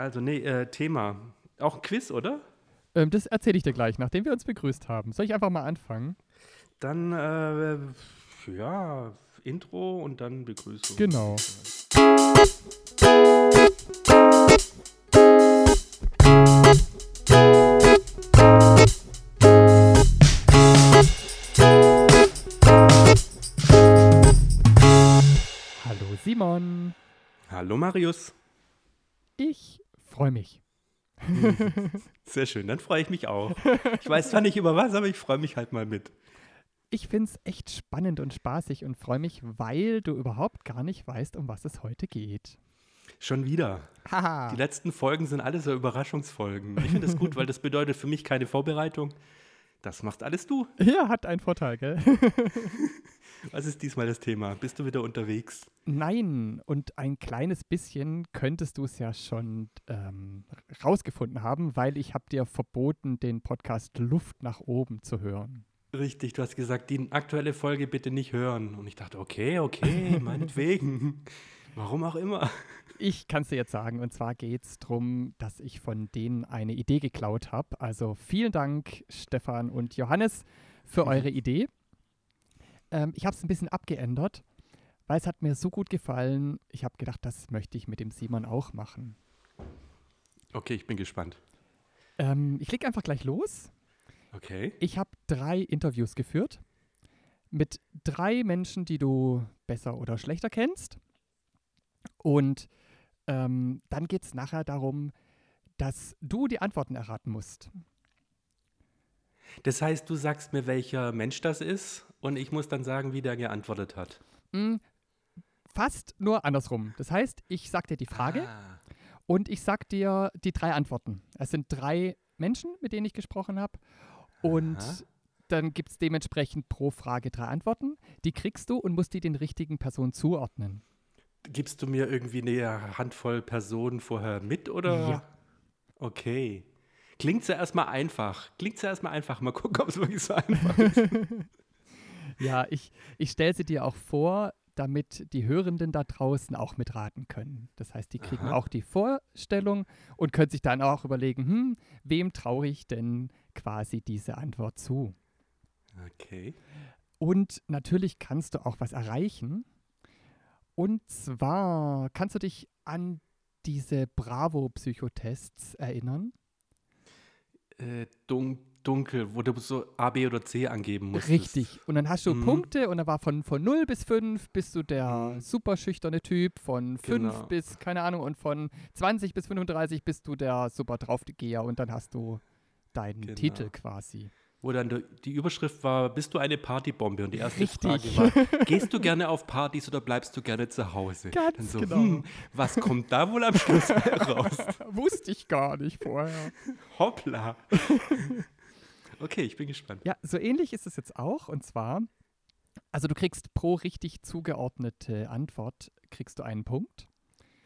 Also, nee, äh, Thema. Auch ein Quiz, oder? Ähm, das erzähle ich dir gleich, nachdem wir uns begrüßt haben. Soll ich einfach mal anfangen? Dann, äh, ja, Intro und dann Begrüßung. Genau. Hallo Simon. Hallo Marius. Ich freue mich. Sehr schön, dann freue ich mich auch. Ich weiß zwar nicht über was, aber ich freue mich halt mal mit. Ich finde es echt spannend und spaßig und freue mich, weil du überhaupt gar nicht weißt, um was es heute geht. Schon wieder. Haha. Die letzten Folgen sind alle so Überraschungsfolgen. Ich finde das gut, weil das bedeutet für mich keine Vorbereitung. Das machst alles du. Ja, hat einen Vorteil, gell? Was ist diesmal das Thema? Bist du wieder unterwegs? Nein, und ein kleines bisschen könntest du es ja schon ähm, rausgefunden haben, weil ich habe dir verboten, den Podcast Luft nach oben zu hören. Richtig, du hast gesagt, die aktuelle Folge bitte nicht hören. Und ich dachte, okay, okay, meinetwegen. Warum auch immer. Ich kann es dir jetzt sagen, und zwar geht es darum, dass ich von denen eine Idee geklaut habe. Also vielen Dank, Stefan und Johannes, für eure Idee. Ähm, ich habe es ein bisschen abgeändert, weil es hat mir so gut gefallen. Ich habe gedacht, das möchte ich mit dem Simon auch machen. Okay, ich bin gespannt. Ähm, ich leg einfach gleich los. Okay. Ich habe drei Interviews geführt mit drei Menschen, die du besser oder schlechter kennst. Und ähm, dann geht es nachher darum, dass du die Antworten erraten musst. Das heißt, du sagst mir, welcher Mensch das ist und ich muss dann sagen, wie der geantwortet hat. Hm, fast nur andersrum. Das heißt, ich sag dir die Frage Ah, und ich sag dir die drei Antworten. Es sind drei Menschen, mit denen ich gesprochen habe. Und Aha. dann gibt es dementsprechend pro Frage drei Antworten. Die kriegst du und musst die den richtigen Personen zuordnen. Gibst du mir irgendwie eine Handvoll Personen vorher mit oder? Ja. Okay. Klingt ja erstmal einfach. Klingt ja erstmal einfach. Mal gucken, ob es wirklich so einfach ist. Ja, ich, ich stelle sie dir auch vor, damit die Hörenden da draußen auch mitraten können. Das heißt, die kriegen Aha. auch die Vorstellung und können sich dann auch überlegen, hm, wem traue ich denn quasi diese Antwort zu? Okay. Und natürlich kannst du auch was erreichen. Und zwar kannst du dich an diese Bravo-Psychotests erinnern? Äh, dun dunkel, wo du so A, B oder C angeben musst. Richtig. Und dann hast du Mhm. Punkte und dann war von, von 0 bis 5 bist du der Mhm. super schüchterne Typ, von 5 Genau. bis, keine Ahnung, und von 20 bis 35 bist du der super Draufgeher und dann hast du deinen Genau. Titel quasi. Wo dann die- Überschrift war, bist du eine Partybombe? Und die erste Richtig. Frage war, gehst du gerne auf Partys oder bleibst du gerne zu Hause? Ganz dann so, genau. hm, was kommt da wohl am Schluss raus? Wusste ich gar nicht vorher. Hoppla. Okay, ich bin gespannt. Ja, so ähnlich ist es jetzt auch. Und zwar, also du kriegst pro richtig zugeordnete Antwort, kriegst du einen Punkt.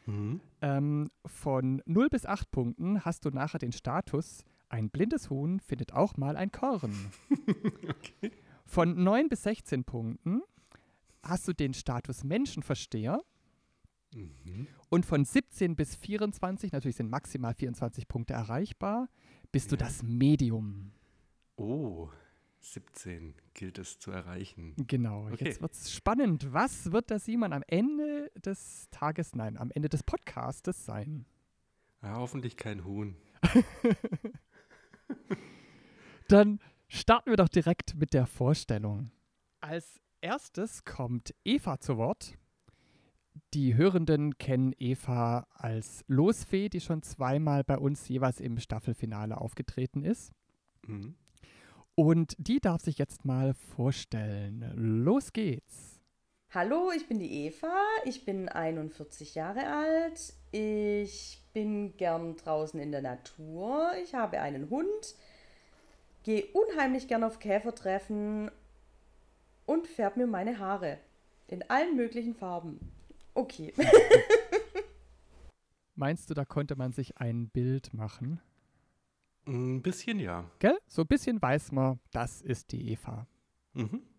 Mhm. Ähm, von 0 bis 8 Punkten hast du nachher den Status, ein blindes Huhn findet auch mal ein Korn. Von 9 bis 16 Punkten hast du den Status Menschenversteher. Mhm. Und von 17 bis 24, natürlich sind maximal 24 Punkte erreichbar, bist du Ja. das Medium. Oh, 17 gilt es zu erreichen. Genau, Okay. jetzt wird es spannend. Was wird der Simon am Ende des Tages, nein, am Ende des Podcastes sein? Ja, hoffentlich kein Huhn. Dann starten wir doch direkt mit der Vorstellung. Als erstes kommt Eva zu Wort. Die Hörenden kennen Eva als Losfee, die schon zweimal bei uns jeweils im Staffelfinale aufgetreten ist. Mhm. Und die darf sich jetzt mal vorstellen. Los geht's. Hallo, ich bin die Eva, ich bin 41 Jahre alt, ich bin gern draußen in der Natur, ich habe einen Hund, gehe unheimlich gern auf Käfertreffen und färbe mir meine Haare in allen möglichen Farben. Okay. Meinst du, da konnte man sich ein Bild machen? Ein bisschen ja. Gell? So ein bisschen weiß man, das ist die Eva. Mhm.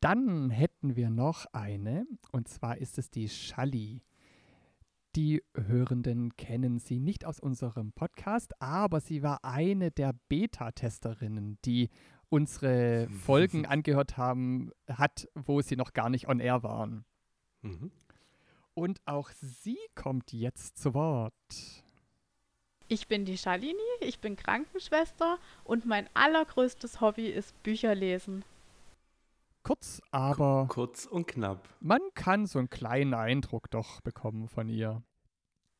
Dann hätten wir noch eine, und zwar ist es die Schalli. Die Hörenden kennen sie nicht aus unserem Podcast, aber sie war eine der Beta-Testerinnen, die unsere Folgen angehört haben, hat, wo sie noch gar nicht on air waren. Mhm. Und auch sie kommt jetzt zu Wort. Ich bin die Shalini, ich bin Krankenschwester und mein allergrößtes Hobby ist Bücher lesen. Kurz, aber Kurz und knapp. man kann so einen kleinen Eindruck doch bekommen von ihr.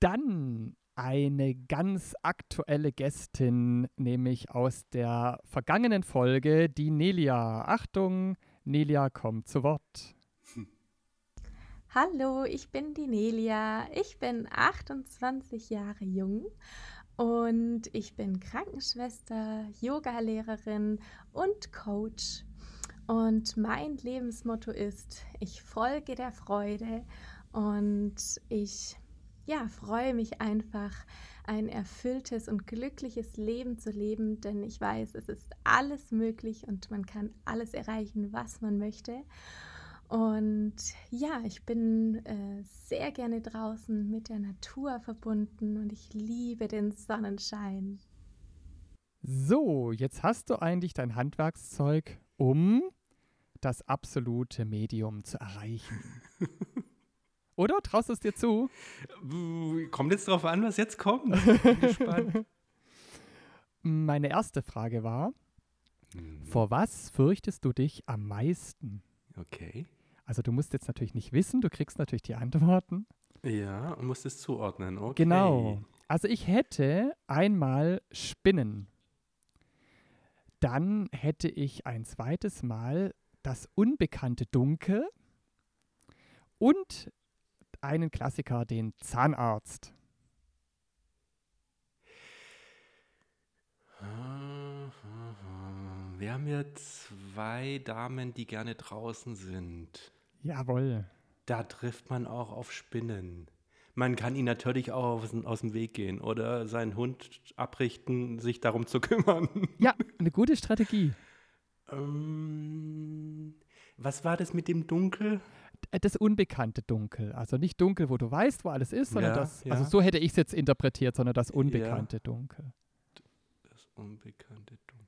Dann eine ganz aktuelle Gästin, nämlich aus der vergangenen Folge, die Nelia. Achtung, Nelia kommt zu Wort. Hallo, ich bin die Nelia. Ich bin 28 Jahre jung und ich bin Krankenschwester, Yogalehrerin und Coach. Und mein Lebensmotto ist, ich folge der Freude und ich ja, freue mich einfach, ein erfülltes und glückliches Leben zu leben, denn ich weiß, es ist alles möglich und man kann alles erreichen, was man möchte. Und ja, ich bin äh, sehr gerne draußen mit der Natur verbunden und ich liebe den Sonnenschein. So, jetzt hast du eigentlich dein Handwerkszeug, um das absolute Medium zu erreichen. Oder? Traust du es dir zu? Kommt jetzt drauf an, was jetzt kommt. Bin gespannt. Meine erste Frage war, Mhm. vor was fürchtest du dich am meisten? Okay. Also du musst jetzt natürlich nicht wissen, du kriegst natürlich die Antworten. Ja, und musst es zuordnen. Okay. Genau. Also ich hätte einmal Spinnen. Dann hätte ich ein zweites Mal das unbekannte Dunkel und einen Klassiker, den Zahnarzt. Ah, ah, ah. Wir haben ja zwei Damen, die gerne draußen sind. Jawohl. Da trifft man auch auf Spinnen. Man kann ihn natürlich auch aus, aus dem Weg gehen oder seinen Hund abrichten, sich darum zu kümmern. Ja, eine gute Strategie. Ähm, was war das mit dem Dunkel? Äh, Das unbekannte Dunkel. Also nicht dunkel, wo du weißt, wo alles ist, sondern Ja, das, ja. also so hätte ich es jetzt interpretiert, sondern das unbekannte Dunkel. Das unbekannte Dunkel.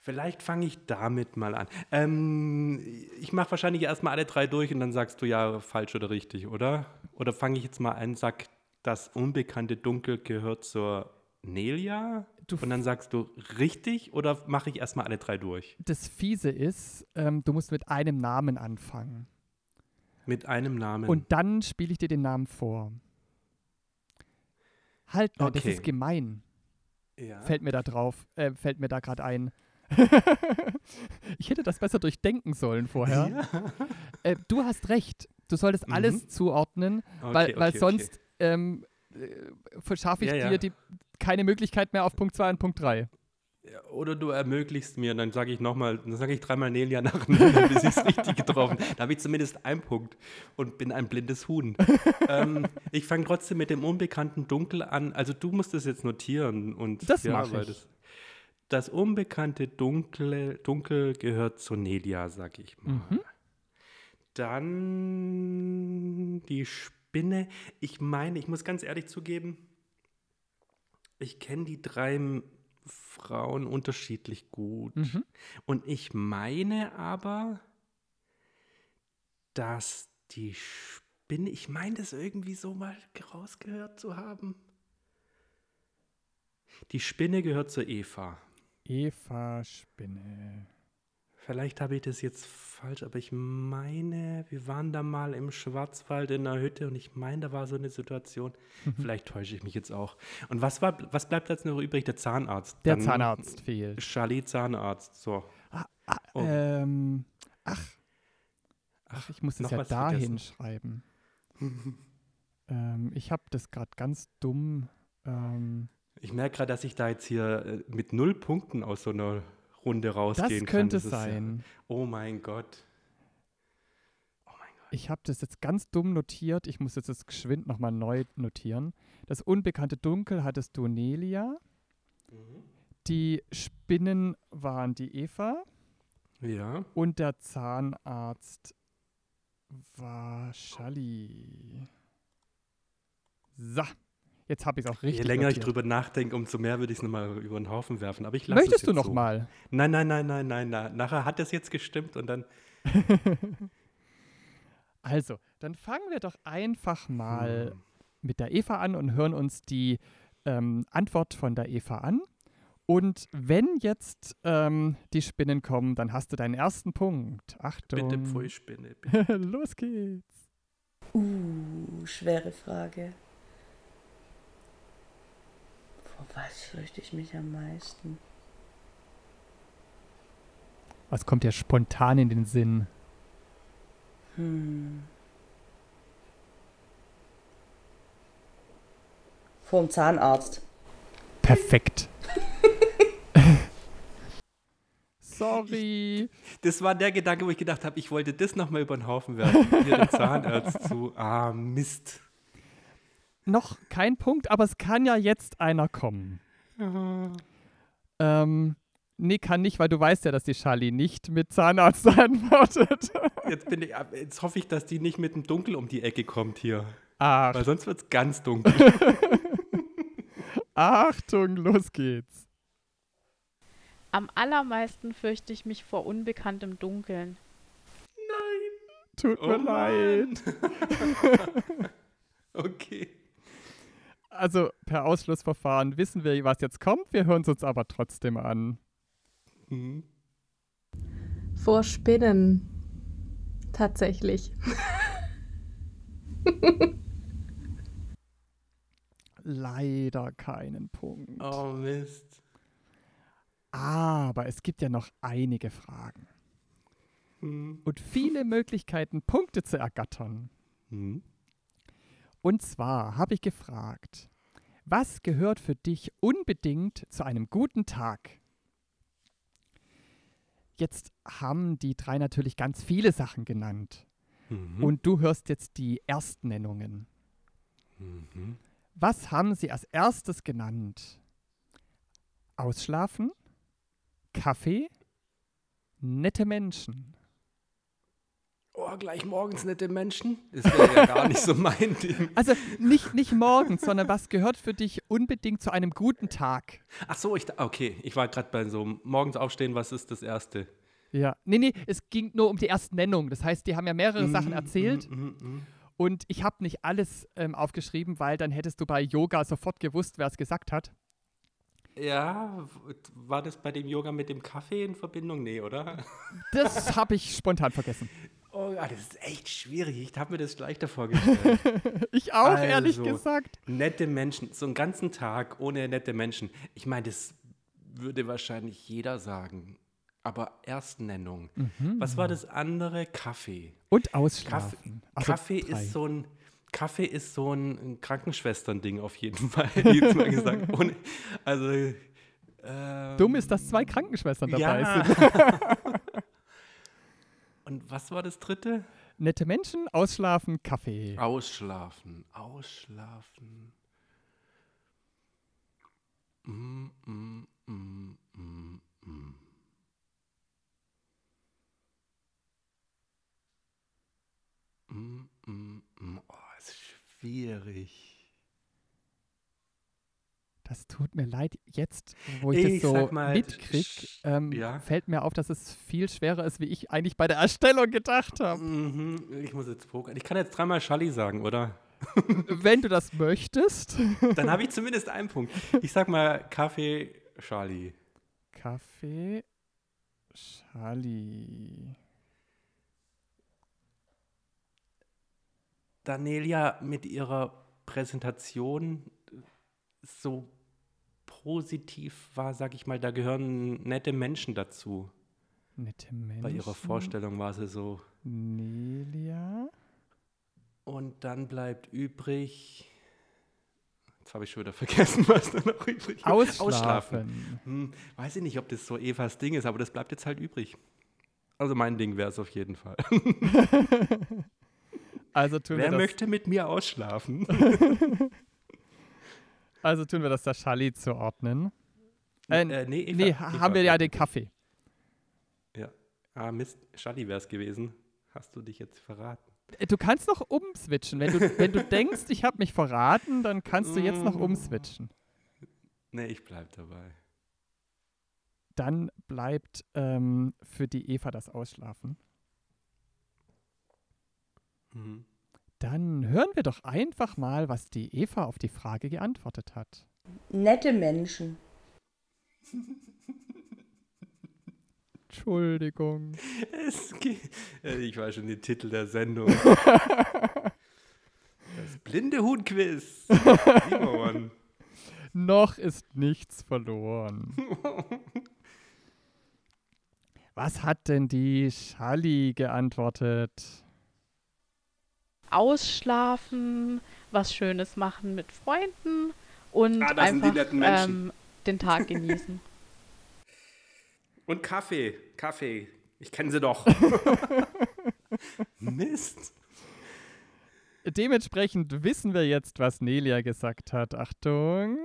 Vielleicht fange ich damit mal an. Ähm, ich mache wahrscheinlich erstmal alle drei durch und dann sagst du ja falsch oder richtig, oder? Oder fange ich jetzt mal an, sag, das unbekannte Dunkel gehört zur Nelia? Du und dann sagst du richtig oder mache ich erstmal alle drei durch? Das Fiese ist, ähm, du musst mit einem Namen anfangen. Mit einem Namen. Und dann spiele ich dir den Namen vor. Halt, das Okay. ist gemein. ja. Fällt mir da drauf, äh, fällt mir da gerade ein. ich hätte das besser durchdenken sollen vorher. Ja. Äh, du hast recht. Du solltest Mhm. alles zuordnen, Okay, weil, weil okay, sonst ähm, äh, verschaffe ich Ja, ja. dir die, keine Möglichkeit mehr auf Punkt 2 und Punkt 3. Ja, Oder du ermöglichst mir, dann sage ich nochmal, dann sage ich dreimal Nelia nacheinander, bis ich es richtig getroffen Da habe ich zumindest einen Punkt und bin ein blindes Huhn. ähm, ich fange trotzdem mit dem unbekannten Dunkel an. Also du musst es jetzt notieren. Und, Das ja, mach weil ich. Das, das unbekannte Dunkle, Dunkel gehört zu Nelia, sag ich mal. Mhm. Dann die Spinne. Ich meine, ich muss ganz ehrlich zugeben, ich kenne die drei Frauen unterschiedlich gut. Mhm. Und ich meine aber, dass die Spinne, ich meine das irgendwie so mal rausgehört zu haben. Die Spinne gehört zur Eva. Eva Spinne. Vielleicht habe ich das jetzt falsch, aber ich meine, wir waren da mal im Schwarzwald in einer Hütte und ich meine, da war so eine Situation. Vielleicht täusche ich mich jetzt auch. Und was, war, was bleibt jetzt noch übrig? Der Zahnarzt. Der Dann Zahnarzt fehlt. Charlie Zahnarzt. So. Ah, ah, Oh. ähm, ach, ach, ich muss es noch ja da hinschreiben. ähm, ich habe das gerade ganz dumm. Ähm, Ich merke gerade, dass ich da jetzt hier äh, mit null Punkten aus so einer Runde das rausgehen kann. könnte ist ja- sein. oh mein Gott. Oh mein Gott. Ich habe das jetzt ganz dumm notiert. Ich muss jetzt das geschwind nochmal neu notieren. Das unbekannte Dunkel hattest du Nelia. Die Spinnen waren die Eva. Ja. Und der Zahnarzt war Schalli. So, jetzt habe ich es auch richtig Je länger ich notiert. drüber nachdenke, umso mehr würde ich es nochmal über den Haufen werfen. Aber ich lasse Möchtest es du jetzt noch so. mal? Nein, nein, nein, nein, nein, nein. Nachher hat es jetzt gestimmt und dann. Also, dann fangen wir doch einfach mal Hm. mit der Eva an und hören uns die ähm, Antwort von der Eva an. Und wenn jetzt ähm, die Spinnen kommen, dann hast du deinen ersten Punkt. Achtung. Bitte Pfui-Spinne. bitte. Los geht's. Uh, schwere Frage. Vor was fürchte ich mich am meisten? Was kommt dir spontan in den Sinn? Hm. Vorm Zahnarzt. Perfekt. Sorry. Das war der Gedanke, wo ich gedacht habe, ich wollte das nochmal über den Haufen werfen. Hier den Zahnarzt zu. Ah, Mist. Noch kein Punkt, aber es kann ja jetzt einer kommen. Ähm, nee, kann nicht, weil du weißt ja, dass die Charlie nicht mit Zahnarzt antwortet. Jetzt, bin ich, jetzt hoffe ich, dass die nicht mit dem Dunkel um die Ecke kommt hier. Ach, Weil sonst wird es ganz dunkel. Achtung, los geht's. Am allermeisten fürchte ich mich vor unbekanntem Dunkeln. Tut Oh mir leid. Okay. Also per Ausschlussverfahren wissen wir, was jetzt kommt. Wir hören es uns aber trotzdem an. Hm. Vor Spinnen. Tatsächlich. Leider keinen Punkt. Oh Mist. Aber es gibt ja noch einige Fragen Hm. und viele Möglichkeiten, Punkte zu ergattern. Hm. Und zwar habe ich gefragt, was gehört für dich unbedingt zu einem guten Tag? Jetzt haben die drei natürlich ganz viele Sachen genannt. Mhm. Und du hörst jetzt die Erstnennungen. Mhm. Was haben sie als erstes genannt? Ausschlafen, Kaffee, nette Menschen. Oh, gleich morgens nette Menschen? Das wäre ja gar nicht so mein Ding. Also nicht, nicht morgens, sondern was gehört für dich unbedingt zu einem guten Tag? Ach so, ich, okay, ich war gerade bei so morgens aufstehen, was ist das Erste? Ja. Nee, nee, es ging nur um die Erstnennung. Das heißt, die haben ja mehrere Sachen erzählt Mhm, mhm, und ich habe nicht alles ähm, aufgeschrieben, weil dann hättest du bei Yoga sofort gewusst, wer es gesagt hat. mhm. Ja, war das bei dem Yoga mit dem Kaffee in Verbindung? Nee, oder? Das habe ich spontan vergessen. Oh, ja, das ist echt schwierig. Ich habe mir das leichter vorgestellt. Ich auch, ehrlich Also, gesagt. nette Menschen, so einen ganzen Tag ohne nette Menschen. Ich meine, das würde wahrscheinlich jeder sagen. Aber Erstnennung. Was war das andere? Kaffee. Und Kaffee, ausschlafen. Also Kaffee ist so ein Kaffee ist so ein, Krankenschwestern-Ding auf jeden Fall. Jetzt mal gesagt. Ohne, also ähm, Dumm ist, dass zwei Krankenschwestern dabei ja. sind. Und was war das dritte? Nette Menschen, ausschlafen, Kaffee. Ausschlafen, ausschlafen. Mm, mm, mm, mm, mm. Mm, mm, mm. Oh, ist schwierig. Das tut mir leid. Jetzt, wo ich, Ich das so sag mal, mitkrieg, sch- ähm, ja. fällt mir auf, dass es viel schwerer ist, wie ich eigentlich bei der Erstellung gedacht habe. Mhm, ich muss jetzt pokern. Ich kann jetzt dreimal Schalli sagen, oder? Wenn du das möchtest. Dann habe ich zumindest einen Punkt. Ich sag mal Kaffee Charlie. Kaffee, Charlie. Danelia mit ihrer Präsentation so positiv war, sag ich mal, da gehören nette Menschen dazu. Nette Menschen. Bei ihrer Vorstellung war sie so. Nelia. Und dann bleibt übrig. Jetzt habe ich schon wieder vergessen, was da noch übrig war. Ausschlafen. Hm, weiß ich nicht, ob das so Evas Ding ist, aber das bleibt jetzt halt übrig. Also mein Ding wäre es auf jeden Fall. Also tun, Wer möchte mit mir ausschlafen? also tun wir das der Charlie zuordnen. Äh, Äh, nee, Eva- nee, Eva haben wir ja bleibt den. Kaffee. Ja. Ah, Mist, Schalli wäre es gewesen. Hast du dich jetzt verraten? Äh, Du kannst noch umswitchen. Wenn du, wenn du denkst, ich habe mich verraten, dann kannst du jetzt noch umswitchen. Nee, ich bleib dabei. Dann bleibt ähm, für die Eva das Ausschlafen. Mhm. Dann hören wir doch einfach mal, was die Eva auf die Frage geantwortet hat. Nette Menschen. Entschuldigung. Es geht, äh, ich weiß schon den Titel der Sendung. Das blinde Huhn-Quiz. Noch ist nichts verloren. Was hat denn die Schalli geantwortet? Ausschlafen, was Schönes machen mit Freunden und Ah, einfach ähm, den Tag genießen. Und Kaffee. Kaffee. Ich kenne sie doch. Mist. Dementsprechend wissen wir jetzt, was Nelia gesagt hat. Achtung.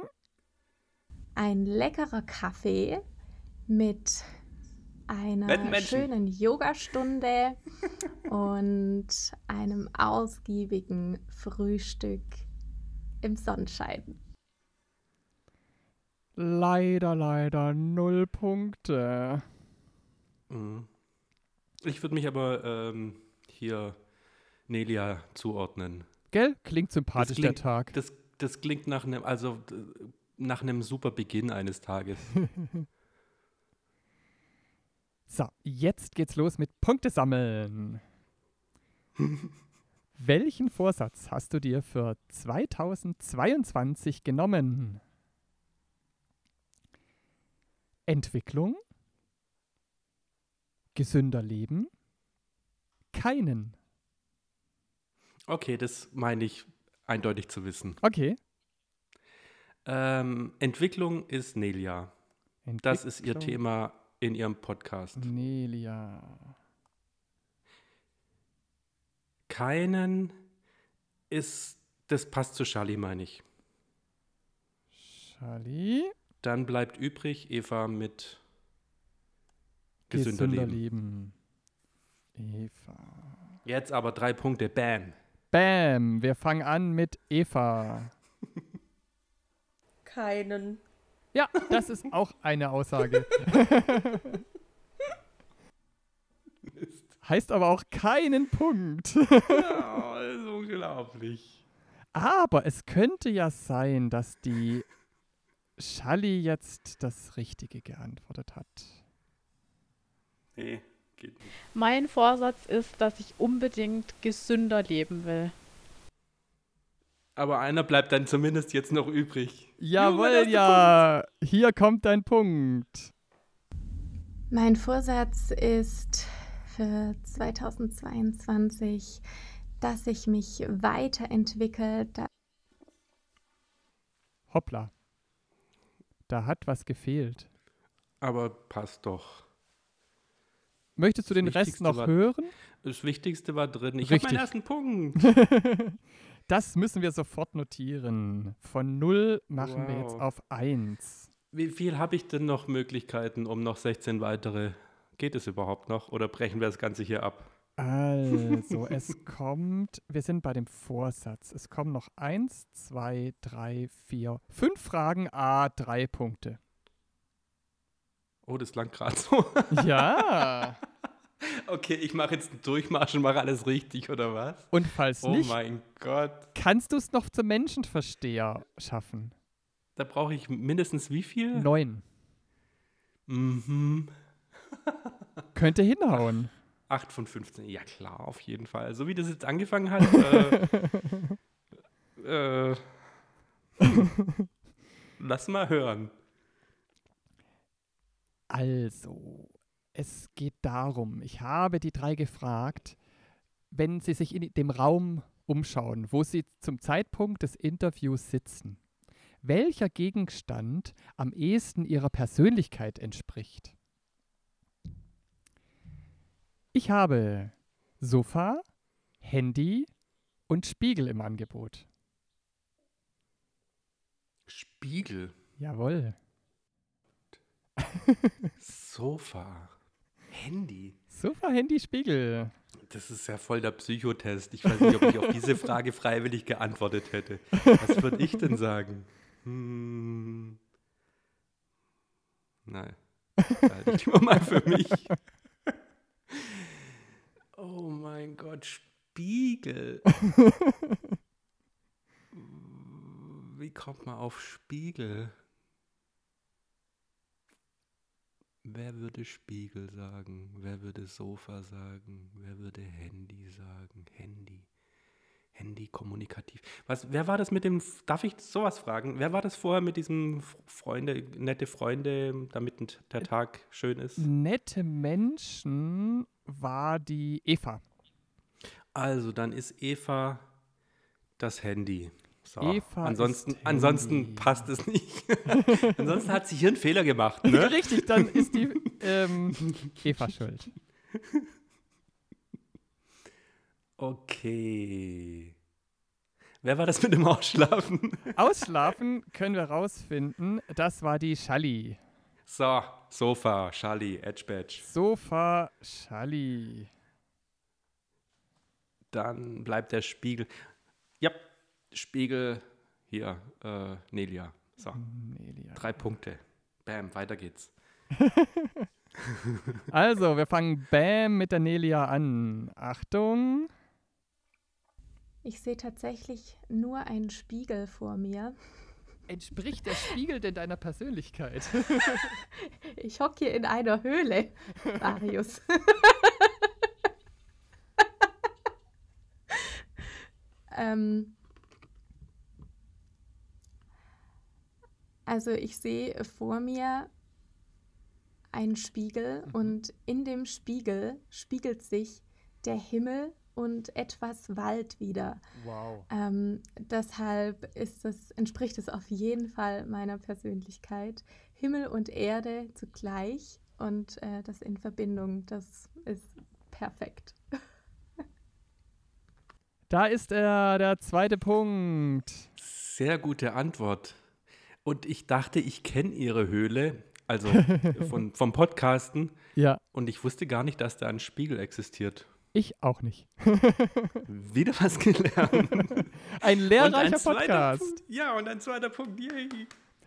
Ein leckerer Kaffee mit einer schönen Yogastunde und einem ausgiebigen Frühstück im Sonnenschein. Leider, leider null Punkte. Mhm. Ich würde mich aber ähm, hier Nelia zuordnen. Gell? Klingt sympathisch, der klingt- Tag. Das, das klingt nach einem, also nach einem super Beginn eines Tages. So, jetzt geht's los mit Punkte sammeln. Welchen Vorsatz hast du dir für 2022 genommen? Entwicklung? Gesünder Leben? Keinen. Okay, das meine ich eindeutig zu wissen. Okay. Ähm, Entwicklung ist Nelia. Das ist ihr Entwicklung. Thema in ihrem Podcast. Nelia. Keinen ist, das passt zu Charlie, meine ich. Charlie. Dann bleibt übrig Eva mit gesünder, Leben. Leben. Eva. Jetzt aber drei Punkte. Bam. Bam, wir fangen an mit Eva. Keinen. Ja, das ist auch eine Aussage. heißt aber auch keinen Punkt. Ja, das ist unglaublich. aber es könnte ja sein, dass die Schalli jetzt das Richtige geantwortet hat. Nee, geht nicht. Mein Vorsatz ist, dass ich unbedingt gesünder leben will. Aber einer bleibt dann zumindest jetzt noch übrig. Jawohl, ja. Hier kommt dein Punkt. Mein Vorsatz ist für 2022, dass ich mich weiterentwickle, Hoppla. Da hat was gefehlt. Aber passt doch. Möchtest du Das den Rest noch war- hören? Das Wichtigste war drin. Ich habe meinen ersten Punkt. Das müssen wir sofort notieren. Von 0 machen wir jetzt Wow. auf 1. Wie viel habe ich denn noch Möglichkeiten, um noch 16 weitere? Geht es überhaupt noch? Oder brechen wir das Ganze hier ab? Also, es kommt, wir sind bei dem Vorsatz. Es kommen noch 1, 2, 3, 4, 5 Fragen, a 3 Punkte. Oh, das lang gerade so. Ja. Okay, ich mache jetzt einen Durchmarsch und mache alles richtig, oder was? Und falls Oh nicht, mein Gott. kannst du es noch zum Menschenversteher schaffen. Da brauche ich mindestens wie viel? 9. Mhm. Könnte hinhauen. 8 von 15. Ja, klar, auf jeden Fall. So wie das jetzt angefangen hat. äh, äh, lass mal hören. Also, es geht darum, ich habe die drei gefragt, wenn sie sich in dem Raum umschauen, wo sie zum Zeitpunkt des Interviews sitzen, welcher Gegenstand am ehesten ihrer Persönlichkeit entspricht. Ich habe Sofa, Handy und Spiegel im Angebot. Spiegel, Jawohl. Sofa, Handy. Sofa, Handy, Spiegel. das ist ja voll der Psychotest. Ich weiß nicht, ob ich auf diese Frage freiwillig geantwortet hätte. Was würde ich denn sagen? Hm. Nein. Halte ich lieber mal für mich. Oh mein Gott, Spiegel. Wie kommt man auf Spiegel? Wer würde Spiegel sagen? Wer würde Sofa sagen? Wer würde Handy sagen? Handy. Handy kommunikativ. Was, wer war das mit dem, darf ich sowas fragen? Wer war das vorher mit diesem Freunde, nette Freunde, damit der Tag schön ist? Nette Menschen war die Eva. Also, dann ist Eva das Handy. So. Eva ansonsten, ansonsten passt es nicht. ansonsten hat sie hier einen Fehler gemacht. Ne? Richtig, dann ist die ähm, Eva schuld. Okay. Wer war das mit dem Ausschlafen? Ausschlafen können wir rausfinden. Das war die Schalli. So, Sofa, Charlie, Edge Badge. Sofa Schalli. Dann bleibt der Spiegel. Ja, Spiegel hier, äh, Nelia. So, Nelia. drei Punkte. Bam, weiter geht's. Also, wir fangen Bam mit der Nelia an. Achtung. Ich sehe tatsächlich nur einen Spiegel vor mir. Entspricht der Spiegel denn deiner Persönlichkeit? Ich hocke hier in einer Höhle, Marius. ähm, also ich sehe vor mir einen Spiegel und in dem Spiegel spiegelt sich der Himmel und etwas Wald wieder. Wow. Ähm, deshalb ist es, entspricht es auf jeden Fall meiner Persönlichkeit. Himmel und Erde zugleich und äh, das in Verbindung, das ist perfekt. Da ist er, der zweite Punkt. Sehr gute Antwort. Und ich dachte, ich kenne ihre Höhle, also von, vom Podcasten. Ja, Und ich wusste gar nicht, dass da ein Spiegel existiert. ich auch nicht. Wieder was gelernt. Ein lehrreicher zweiter Podcast. Punkt. Ja, und ein zweiter Punkt. Yay.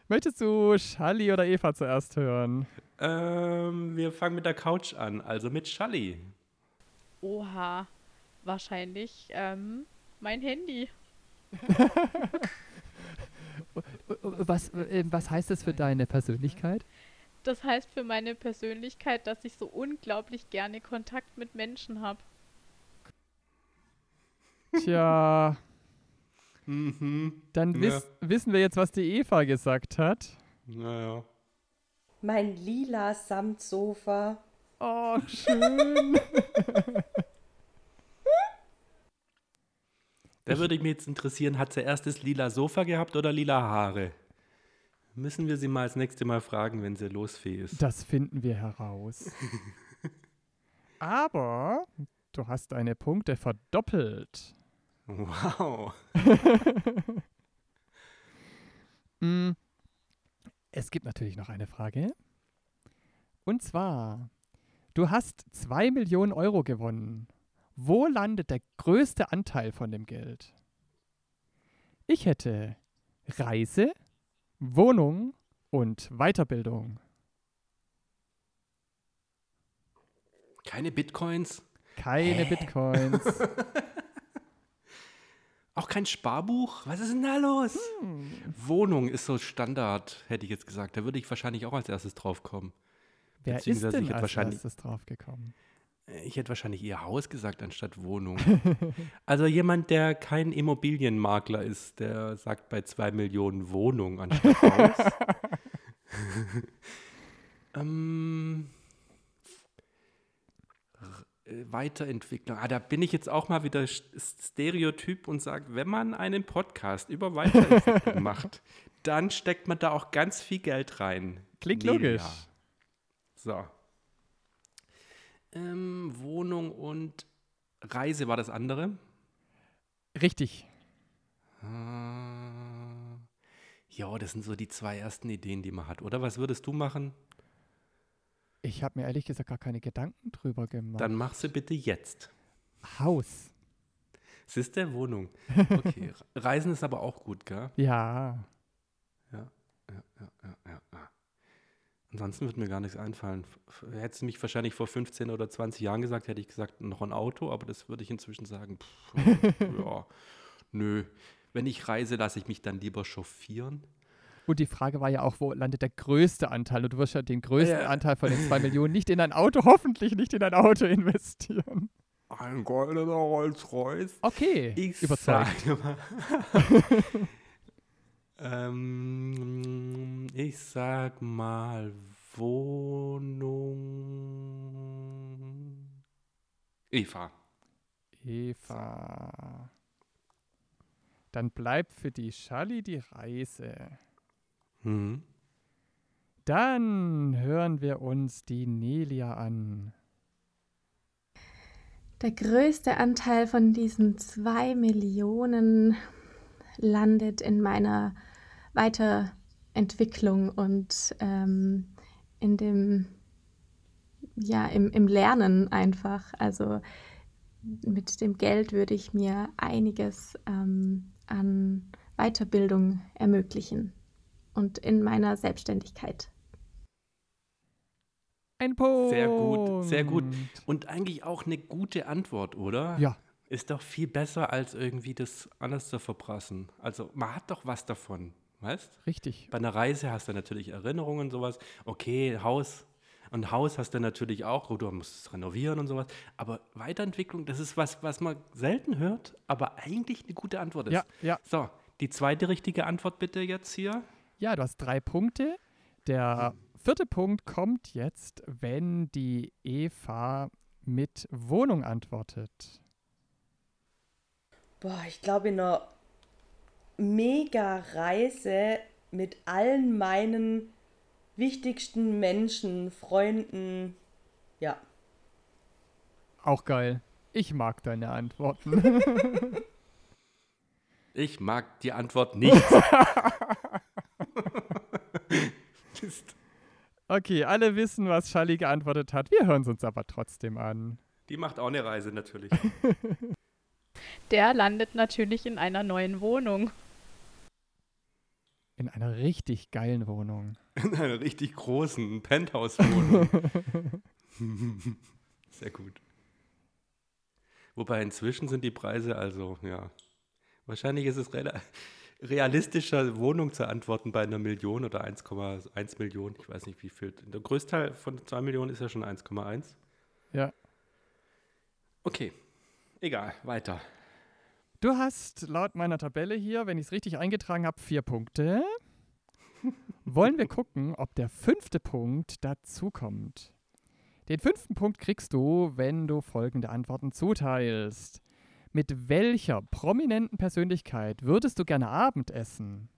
Möchtest du Schalli oder Eva zuerst hören? Ähm, wir fangen mit der Couch an, also mit Schalli. Oha, wahrscheinlich ähm, mein Handy. Was, äh, was heißt das für deine Persönlichkeit? Das heißt für meine Persönlichkeit, dass ich so unglaublich gerne Kontakt mit Menschen habe. Tja, Mhm. dann Ja. wiss, wissen wir jetzt, was die Eva gesagt hat. Naja. Mein lila Samtsofa. Oh, schön. Da würde mich jetzt interessieren, hat sie erst das lila Sofa gehabt oder lila Haare? Müssen wir sie mal das nächste Mal fragen, wenn sie losfähig ist. Das finden wir heraus. Aber du hast deine Punkte verdoppelt. Wow. Mm, Es gibt natürlich noch eine Frage. Und zwar, du hast 2 Millionen Euro gewonnen. Wo landet der größte Anteil von dem Geld? Ich hätte Reise, Wohnung und Weiterbildung. Keine Bitcoins? Keine Bitcoins. Auch kein Sparbuch? Was ist denn da los? Hm. Wohnung ist so Standard, hätte ich jetzt gesagt. Da würde ich wahrscheinlich auch als erstes drauf kommen. Wer ist denn als wahrscheinlich- erstes draufgekommen? Ich hätte wahrscheinlich eher Haus gesagt anstatt Wohnung. also jemand, der kein Immobilienmakler ist, der sagt bei zwei Millionen Wohnung anstatt Haus. ähm, äh, Weiterentwicklung. Ah, da bin ich jetzt auch mal wieder st- Stereotyp und sage, wenn man einen Podcast über Weiterentwicklung macht, dann steckt man da auch ganz viel Geld rein. Klingt logisch. So. Ähm, Wohnung und Reise war das andere. Richtig. Äh, ja, das sind so die zwei ersten Ideen, die man hat, oder? Was würdest du machen? Ich habe mir ehrlich gesagt gar keine Gedanken drüber gemacht. Dann mach sie bitte jetzt. Haus. Es ist der Wohnung. Okay. Reisen ist aber auch gut, gell? Ja, ja, ja, ja. ja. Ansonsten wird mir gar nichts einfallen. Hättest du mich wahrscheinlich vor 15 oder 20 Jahren gesagt, hätte ich gesagt, noch ein Auto, aber das würde ich inzwischen sagen, pff, ja, nö. Wenn ich reise, lasse ich mich dann lieber chauffieren. Und die Frage war ja auch, wo landet der größte Anteil? Und du wirst ja den größten Ja. Anteil von den zwei Millionen nicht in ein Auto, hoffentlich nicht in ein Auto investieren. Ein goldener Rolls-Royce. Okay, Ich überzeugt. sage mal. ähm, ich sag mal Wohnung. Eva. Eva. Dann bleibt für die Schalli die Reise. Mhm. Dann hören wir uns die Nelia an. Der größte Anteil von diesen zwei Millionen landet in meiner Weiterentwicklung und ähm, in dem, ja, im, im Lernen einfach. Also mit dem Geld würde ich mir einiges ähm, an Weiterbildung ermöglichen und in meiner Selbstständigkeit. Ein Punkt. Sehr gut, sehr gut. Und eigentlich auch eine gute Antwort, oder? Ja, Ist doch viel besser, als irgendwie das anders zu verprassen. Also man hat doch was davon, weißt? richtig. Bei einer Reise hast du natürlich Erinnerungen und sowas. Okay, Haus. Und Haus hast du natürlich auch, gut, du musst es renovieren und sowas. Aber Weiterentwicklung, das ist was, was man selten hört, aber eigentlich eine gute Antwort ist. Ja, ja. So, die zweite richtige Antwort bitte jetzt hier. Ja, du hast drei Punkte. Der vierte Punkt kommt jetzt, wenn die Eva mit Wohnung antwortet. Boah, ich glaube, in einer Mega-Reise mit allen meinen wichtigsten Menschen, Freunden. Ja, Auch geil. Ich mag deine Antworten. Ich mag die Antwort nicht. Okay, alle wissen, was Schalli geantwortet hat. Wir hören es uns aber trotzdem an. die macht auch eine Reise natürlich. Der landet natürlich in einer neuen Wohnung. In einer richtig geilen Wohnung. In einer richtig großen Penthouse-Wohnung. Sehr gut. Wobei inzwischen sind die Preise also, ja. Wahrscheinlich ist es realistischer, Wohnung zu antworten bei einer Million oder 1,1 Millionen. Ich weiß nicht, wie viel. Der Größteil von 2 Millionen ist ja schon 1,1. Ja. Okay, egal, weiter. Du hast laut meiner Tabelle hier, wenn ich es richtig eingetragen habe, vier Punkte. Wollen wir gucken, ob der fünfte Punkt dazukommt. Den fünften Punkt kriegst du, wenn du folgende Antworten zuteilst. Mit welcher prominenten Persönlichkeit würdest du gerne Abendessen?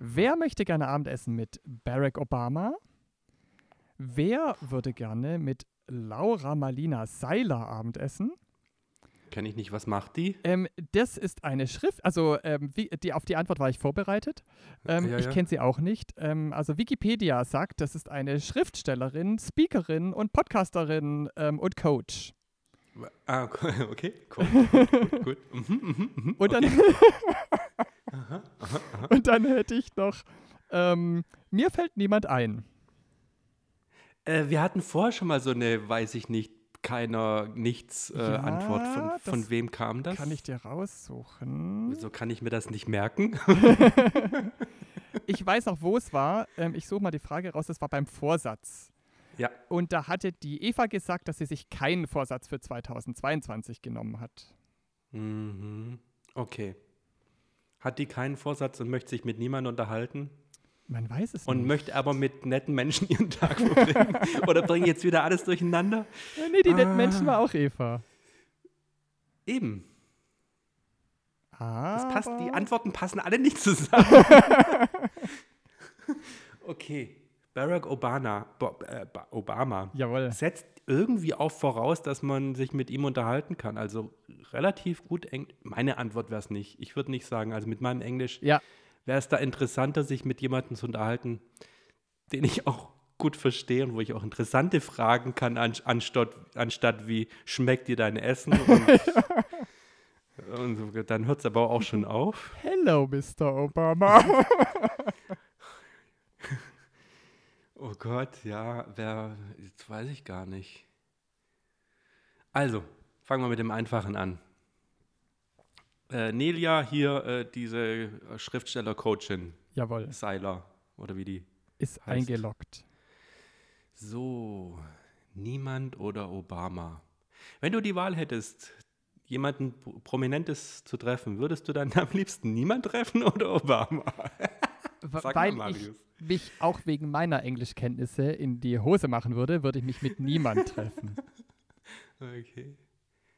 Wer möchte gerne Abendessen mit Barack Obama? Wer würde gerne mit Laura Marlina Seiler Abendessen? Kenne ich nicht, was macht die? Ähm, das ist eine Schrift, also ähm, wie, die, auf die Antwort war ich vorbereitet. Ähm, Ja, ich ja. kenne sie auch nicht. Ähm, also Wikipedia sagt, das ist eine Schriftstellerin, Speakerin und Podcasterin ähm, und Coach. Ah, okay, cool. gut, gut. Mhm, mhm, mhm. Und dann, und dann hätte ich noch, ähm, mir fällt niemand ein. Äh, wir hatten vorher schon mal so eine, weiß ich nicht, keiner, nichts äh, Ja, Antwort. Von, von wem kam das? Kann ich dir raussuchen? Wieso kann ich mir das nicht merken? Ich weiß noch, wo es war. Ähm, ich suche mal die Frage raus. Das war beim Vorsatz. ja. Und da hatte die Eva gesagt, dass sie sich keinen Vorsatz für 2022 genommen hat. Mhm. Okay. Hat die keinen Vorsatz und möchte sich mit niemandem unterhalten Man weiß es und nicht. möchte aber mit netten Menschen ihren Tag verbringen? Oder bringe jetzt wieder alles durcheinander? Äh, nee, die netten Ah. Menschen war auch Eva. Eben. Ah. Das passt, die Antworten passen alle nicht zusammen. okay. Barack Obama, Bo, äh, Ba- Obama Jawohl. setzt irgendwie auch voraus, dass man sich mit ihm unterhalten kann. Also relativ gut Englisch. Meine Antwort wäre es nicht. Ich würde nicht sagen, also mit meinem Englisch Ja, wäre es da interessanter, sich mit jemandem zu unterhalten, den ich auch gut verstehe und wo ich auch interessante Fragen kann, an, anstatt, anstatt wie schmeckt dir dein Essen? Und, und dann hört es aber auch schon auf. Hello, Mr. Obama. Oh Gott, ja, wer, jetzt weiß ich gar nicht. Also, fangen wir mit dem Einfachen an. Äh, Nelia, hier äh, diese Schriftsteller-Coachin, Jawohl, Seiler, oder wie die. ist heißt- eingeloggt. So, niemand oder Obama. Wenn du die Wahl hättest, jemanden Pro- Prominentes zu treffen, würdest du dann am liebsten niemand treffen oder Obama? Sag Weil mal, ich mich auch wegen meiner Englischkenntnisse in die Hose machen würde, würde ich mich mit niemand treffen. Okay.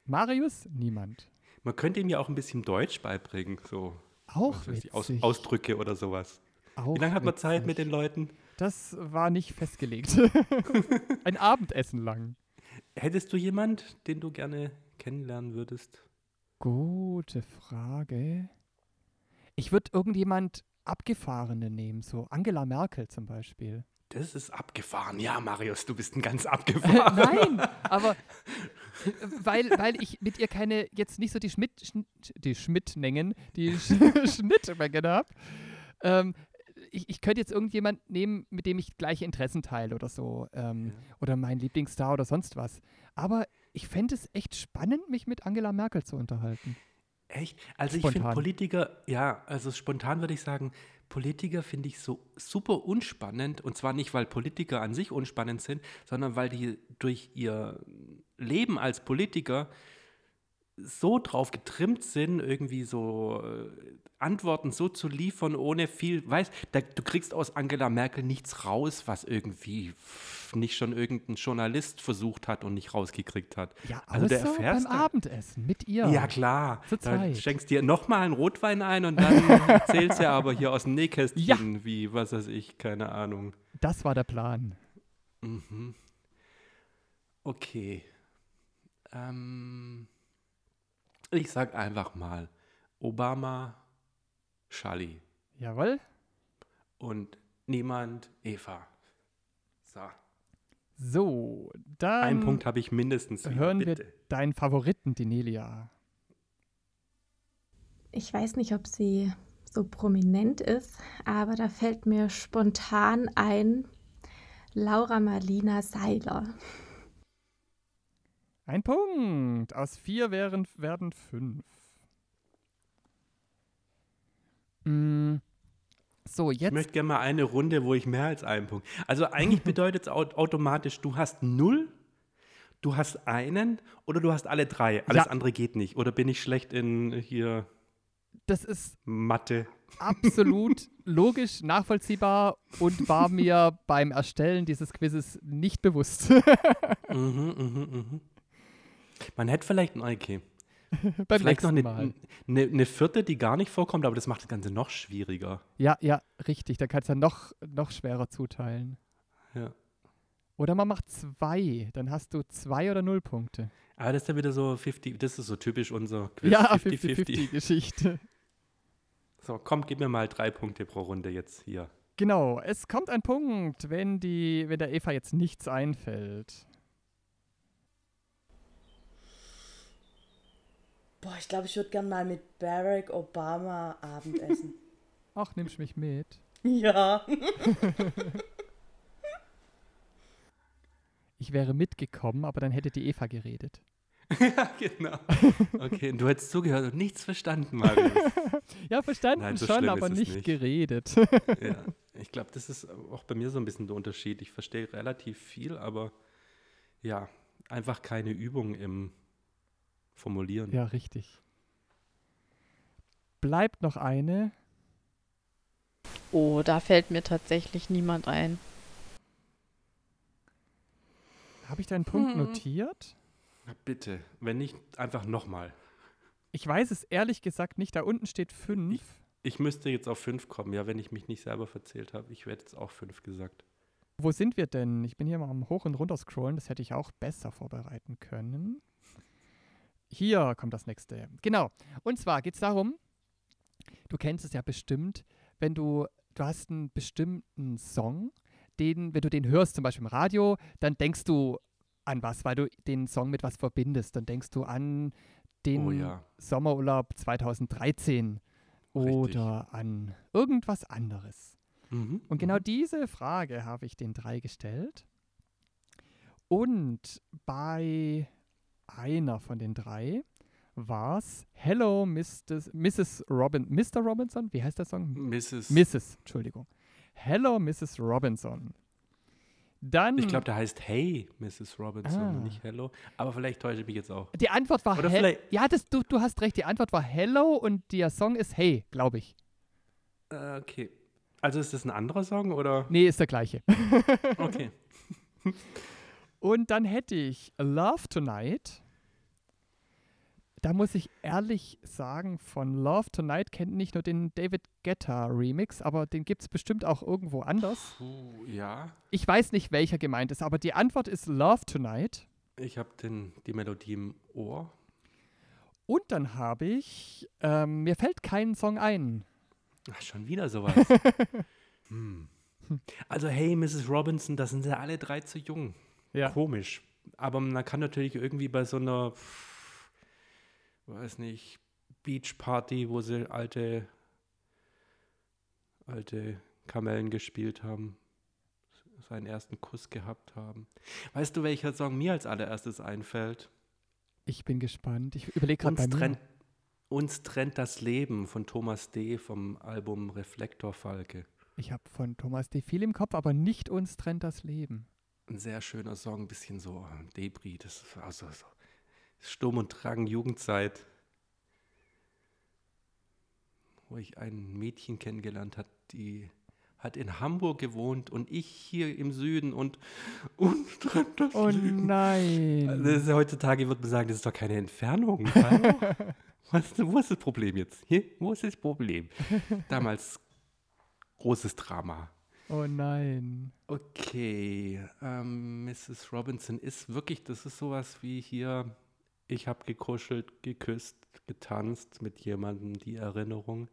Marius? Niemand. Man könnte ihm ja auch ein bisschen Deutsch beibringen, so Auch ich, Aus, witzig. Ausdrücke oder sowas. Auch Wie lange hat man Zeit mit witzig. den Leuten? Das war nicht festgelegt. Ein Abendessen lang. Hättest du jemand, den du gerne kennenlernen würdest? Gute Frage. Ich würde irgendjemand Abgefahrene nehmen, so Angela Merkel zum Beispiel. Das ist abgefahren. Ja, Marius, du bist ein ganz Äh, abgefahren. nein, aber äh, weil, weil ich mit ihr keine, jetzt nicht so die Schmidt, Schn- die Schmidt-Mengen, die Sch Schnittmengen habe. Ähm, ich, ich könnte jetzt irgendjemand nehmen, mit dem ich gleiche Interessen teile oder so. Ähm, Ja. Oder mein Lieblingsstar oder sonst was. Aber ich fände es echt spannend, mich mit Angela Merkel zu unterhalten. Echt? Also ich finde Spontan. Politiker, ja, also spontan würde ich sagen, Politiker finde ich so super unspannend. Und zwar nicht, weil Politiker an sich unspannend sind, sondern weil die durch ihr Leben als Politiker so drauf getrimmt sind, irgendwie so äh, Antworten so zu liefern, ohne viel, weißt da, du kriegst aus Angela Merkel nichts raus, was irgendwie nicht schon irgendein Journalist versucht hat und nicht rausgekriegt hat. Ja, Also du außer beim erfährst da- Abendessen mit ihr. Ja, klar. Zur Zeit. schenkst dir nochmal einen Rotwein ein und dann zählst du aber hier aus dem Nähkästchen, Ja. wie, was weiß ich, keine Ahnung. Das war der Plan. Mhm. Okay. Ähm, ich sag einfach mal Obama, Charlie Jawohl. und niemand Eva. So, So, dann einen Punkt habe ich mindestens. wieder, hören wir bitte. deinen Favoriten, die Nelia. Ich weiß nicht, ob sie so prominent ist, aber da fällt mir spontan ein Laura Marlina Seiler. Ein Punkt. Aus vier wären, werden fünf. Mm, So, Ich jetzt. möchte gerne mal eine Runde, wo ich mehr als einen Punkt. Also eigentlich bedeutet es au automatisch, du hast null, du hast einen oder du hast alle drei. Alles Ja. andere geht nicht. Oder bin ich schlecht in hier Das ist Mathe? absolut logisch, nachvollziehbar und war mir beim Erstellen dieses Quizzes nicht bewusst. mhm, mhm, mhm. Man hätte vielleicht, okay, beim vielleicht noch eine, eine, eine vierte, die gar nicht vorkommt, aber das macht das Ganze noch schwieriger. Ja, ja, richtig. Da kannst du ja noch, noch schwerer zuteilen. Ja. Oder man macht zwei, dann hast du zwei oder null Punkte. Aber das ist ja wieder so 50, das ist so typisch unser Quiz. Ja, 50-50. 50-50-Geschichte. So, komm, gib mir mal drei Punkte pro Runde jetzt hier. Genau, es kommt ein Punkt, wenn, die, wenn der Eva jetzt nichts einfällt. Boah, ich glaube, ich würde gern mal mit Barack Obama Abendessen. Ach, nimmst mich mit. ja. Ich wäre mitgekommen, aber dann hätte die Eva geredet. ja, genau. Okay, und du hättest zugehört und nichts verstanden, Marius. Ja, verstanden Nein, so schon, aber nicht, nicht. geredet. Ja, ich glaube, das ist auch bei mir so ein bisschen der Unterschied. Ich verstehe relativ viel, aber ja, einfach keine Übung im Formulieren. ja, richtig. Bleibt noch eine. Oh, da fällt mir tatsächlich niemand ein. Habe ich deinen Punkt Hm. notiert? Na, Bitte, wenn nicht, einfach nochmal. Ich weiß es ehrlich gesagt nicht. Da unten steht fünf. Ich müsste jetzt auf fünf kommen, ja, wenn ich mich nicht selber verzählt habe. Ich werde jetzt auch fünf gesagt. Wo sind wir denn? Ich bin hier mal am Hoch- und Runter scrollen. Das hätte ich auch besser vorbereiten können. Hier kommt das nächste. Genau. Und zwar geht es darum, du kennst es ja bestimmt, wenn du, du hast einen bestimmten Song, den, wenn du den hörst, zum Beispiel im Radio, dann denkst du an was, weil du den Song mit was verbindest. Dann denkst du an den Oh ja. Sommerurlaub 2013 oder an irgendwas anderes. Mhm. Und genau mhm. diese Frage habe ich den drei gestellt. Und bei einer von den drei war es Hello, Mrs. Mrs. Robin, Mr. Robinson, wie heißt der Song? Mrs. Mrs. Entschuldigung. Hello, Mrs. Robinson. Dann. Ich glaube, der heißt Hey, Mrs. Robinson, Ah. und nicht Hello. Aber vielleicht täusche ich mich jetzt auch. die Antwort war Oder He- vielleicht- Ja, das, du, du hast recht. Die Antwort war Hello und der Song ist Hey, glaube ich. Äh, okay. Also ist das ein anderer Song oder? Nee, ist der gleiche. Okay. Und dann hätte ich Love Tonight. Da muss ich ehrlich sagen, von Love Tonight kennt nicht nur den David Guetta Remix, aber den gibt es bestimmt auch irgendwo anders. Puh, ja. Ich weiß nicht, welcher gemeint ist, aber die Antwort ist Love Tonight. Ich habe die Melodie im Ohr. Und dann habe ich, ähm, mir fällt kein Song ein. Ach, schon wieder sowas. hm. Also, hey, Mrs. Robinson, da sind ja alle drei zu jung. Ja. Komisch. Aber man kann natürlich irgendwie bei so einer, weiß nicht, Beachparty, wo sie alte, alte Kamellen gespielt haben, seinen ersten Kuss gehabt haben. Weißt du, welcher Song mir als allererstes einfällt? Ich bin gespannt. Ich überlege gerade bei mir. trennt, uns trennt das Leben von Thomas D. vom Album Reflektor Falke. Ich habe von Thomas D. viel im Kopf, aber nicht uns trennt das Leben. Ein sehr schöner Song, ein bisschen so Debris, das ist also so Sturm und Drang, Jugendzeit. Wo ich ein Mädchen kennengelernt habe, die hat in Hamburg gewohnt und ich hier im Süden und trennt das Oh nein. Das ist, heutzutage würde man sagen, das ist doch keine Entfernung. Was, wo ist das Problem jetzt? Hier, wo ist das Problem? Damals großes Drama. Oh nein. Okay, ähm, Mrs. Robinson ist wirklich, das ist sowas wie hier, ich habe gekuschelt, geküsst, getanzt mit jemandem, die Erinnerung.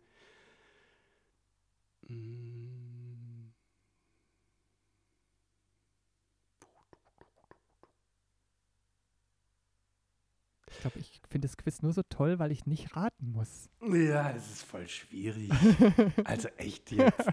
Ich glaube, ich finde das Quiz nur so toll, weil ich nicht raten muss. Ja, es ist voll schwierig. also echt jetzt.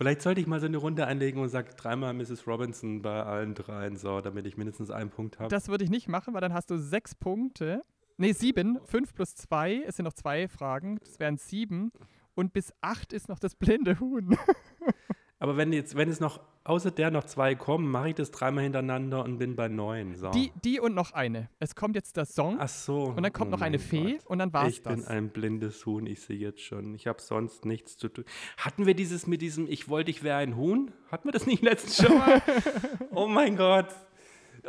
Vielleicht sollte ich mal so eine Runde einlegen und sage dreimal Mrs. Robinson bei allen dreien, so, damit ich mindestens einen Punkt habe. Das würde ich nicht machen, weil dann hast du sechs Punkte. Nee, sieben. Fünf plus zwei. Es sind noch zwei Fragen. Das wären sieben. Und bis acht ist noch das blinde Huhn. Aber wenn jetzt, wenn es noch außer der noch zwei kommen, mache ich das dreimal hintereinander und bin bei neun. So. Die, die und noch eine. Es kommt jetzt der Song Ach so. und dann kommt oh noch eine Fee Gott. und dann war's Ich bin das. ein blindes Huhn, ich sehe jetzt schon. Ich habe sonst nichts zu tun. Hatten wir dieses mit diesem Ich wollte, ich wäre ein Huhn? Hatten wir das nicht letztens schon mal? oh mein Gott.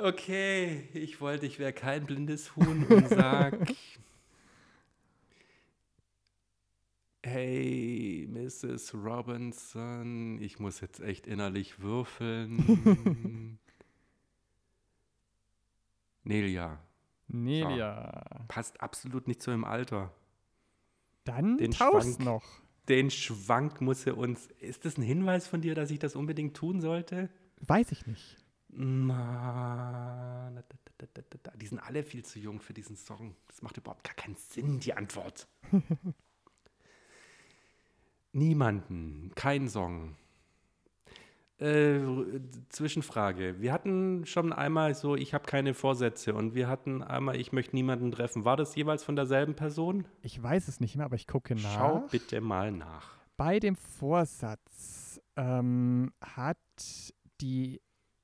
Okay, ich wollte, ich wäre kein blindes Huhn und sag. Hey, Mrs. Robinson, ich muss jetzt echt innerlich würfeln. Nelia, Nelia. passt absolut nicht zu ihrem Alter. Dann Den Schwank. noch. Den Schwank muss er uns. Ist das ein Hinweis von dir, dass ich das unbedingt tun sollte? Weiß ich nicht. Da. Die sind alle viel zu jung für diesen Song. Das macht überhaupt gar keinen Sinn, die Antwort. Niemanden, kein Song. Äh, Zwischenfrage. Wir hatten schon einmal so, ich habe keine Vorsätze und wir hatten einmal, ich möchte niemanden treffen. War das jeweils von derselben Person? Ich weiß es nicht mehr, aber ich gucke nach. Schau bitte mal nach. Bei dem Vorsatz ähm, hat die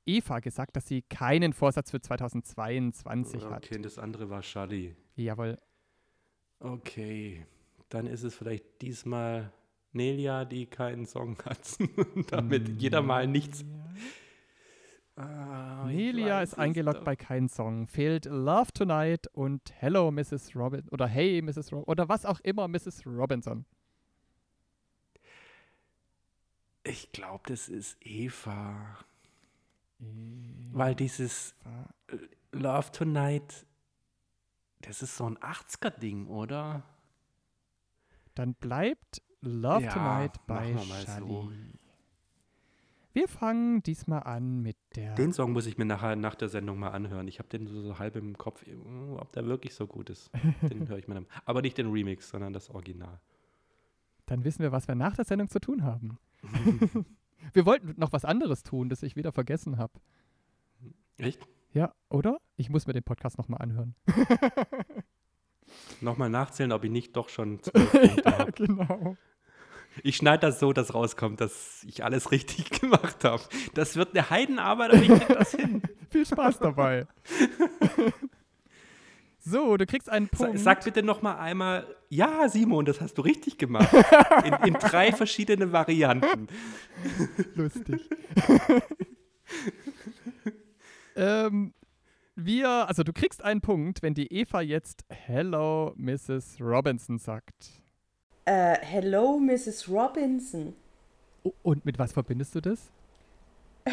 Eva gesagt, dass sie keinen Vorsatz für 2022 hat. Okay, das andere war Shadi. Jawohl. Okay, dann ist es vielleicht diesmal Nelia, die keinen Song hat. Damit jeder mal nichts. Ah, Nelia ist eingeloggt bei kein Song. Fehlt Love Tonight und Hello Mrs. Robin oder Hey Mrs. Robin oder was auch immer Mrs. Robinson. Ich glaube, das ist Eva. Weil dieses Eva. Love Tonight, das ist so ein 80er-Ding, oder? Dann bleibt Love Ja, Tonight bei mal so. Wir fangen diesmal an mit der. Den Song muss ich mir nachher nach der Sendung mal anhören. Ich habe den so, so halb im Kopf, uh, ob der wirklich so gut ist. Den höre ich mir dann. Aber nicht den Remix, sondern das Original. Dann wissen wir, was wir nach der Sendung zu tun haben. wir wollten noch was anderes tun, das ich wieder vergessen habe. Echt? Ja, oder? Ich muss mir den Podcast nochmal anhören. Nochmal nachzählen, ob ich nicht doch schon ja, genau. Ich schneide das so, dass rauskommt, dass ich alles richtig gemacht habe. Das wird eine Heidenarbeit, aber ich kriege das hin. Viel Spaß dabei. so, du kriegst einen Punkt. sag bitte noch mal einmal, ja, Simon, das hast du richtig gemacht. In, in drei verschiedene Varianten. Lustig. ähm, wir, also du kriegst einen Punkt, wenn die Eva jetzt Hello, Mrs. Robinson sagt. Äh, hello, Mrs. Robinson. Und mit was verbindest du das?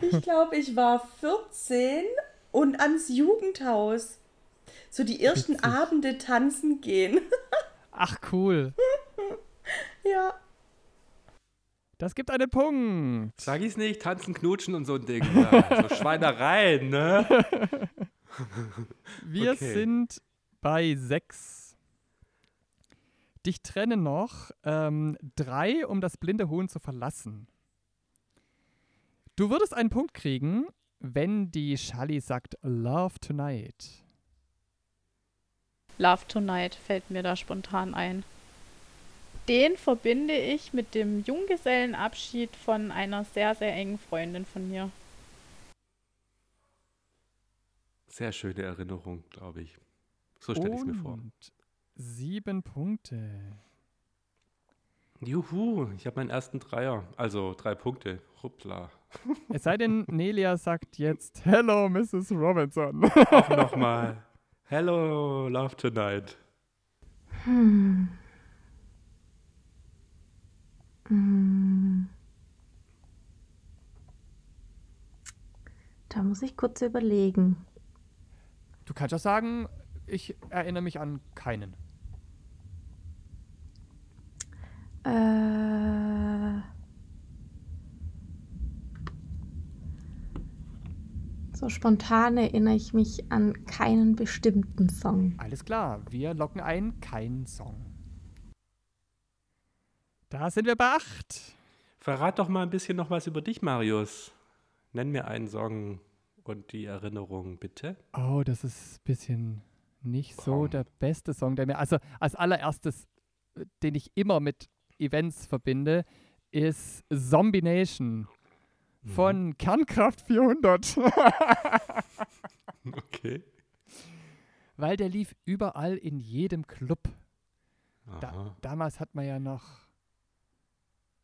Ich glaube, ich war 14 und ans Jugendhaus. So die ersten Witzig. Abende tanzen gehen. Ach, cool. ja. Das gibt einen Punkt. Sag ich's nicht, tanzen, knutschen und so ein Ding. Ja, so Schweinereien, ne? Wir Okay. sind bei sechs. Dich trennen noch ähm, drei, um das blinde Huhn zu verlassen. Du würdest einen Punkt kriegen, wenn die Charlie sagt Love Tonight. Love Tonight fällt mir da spontan ein. Den verbinde ich mit dem Junggesellenabschied von einer sehr, sehr engen Freundin von mir. Sehr schöne Erinnerung, glaube ich. So stelle ich es mir vor. Und sieben Punkte. Juhu, ich habe meinen ersten Dreier. Also drei Punkte. Hoppla. Es sei denn, Nelia sagt jetzt Hello, Mrs. Robinson. Auch nochmal. Hello, Love Tonight. Hm. Hm. Da muss ich kurz überlegen. Du kannst auch sagen, ich erinnere mich an keinen. Äh, so spontan erinnere ich mich an keinen bestimmten Song. Alles klar, wir locken ein, kein Song. Da sind wir bei acht. Verrat doch mal ein bisschen noch was über dich, Marius. Nenn mir einen Song und die Erinnerung, bitte. Oh, das ist ein bisschen nicht so Komm. der beste Song, der mir. Also als allererstes, äh, den ich immer mit Events verbinde, ist Zombie Nation Mhm. von Kernkraft 400. Okay. Weil der lief überall in jedem Club. Da, damals hat man ja noch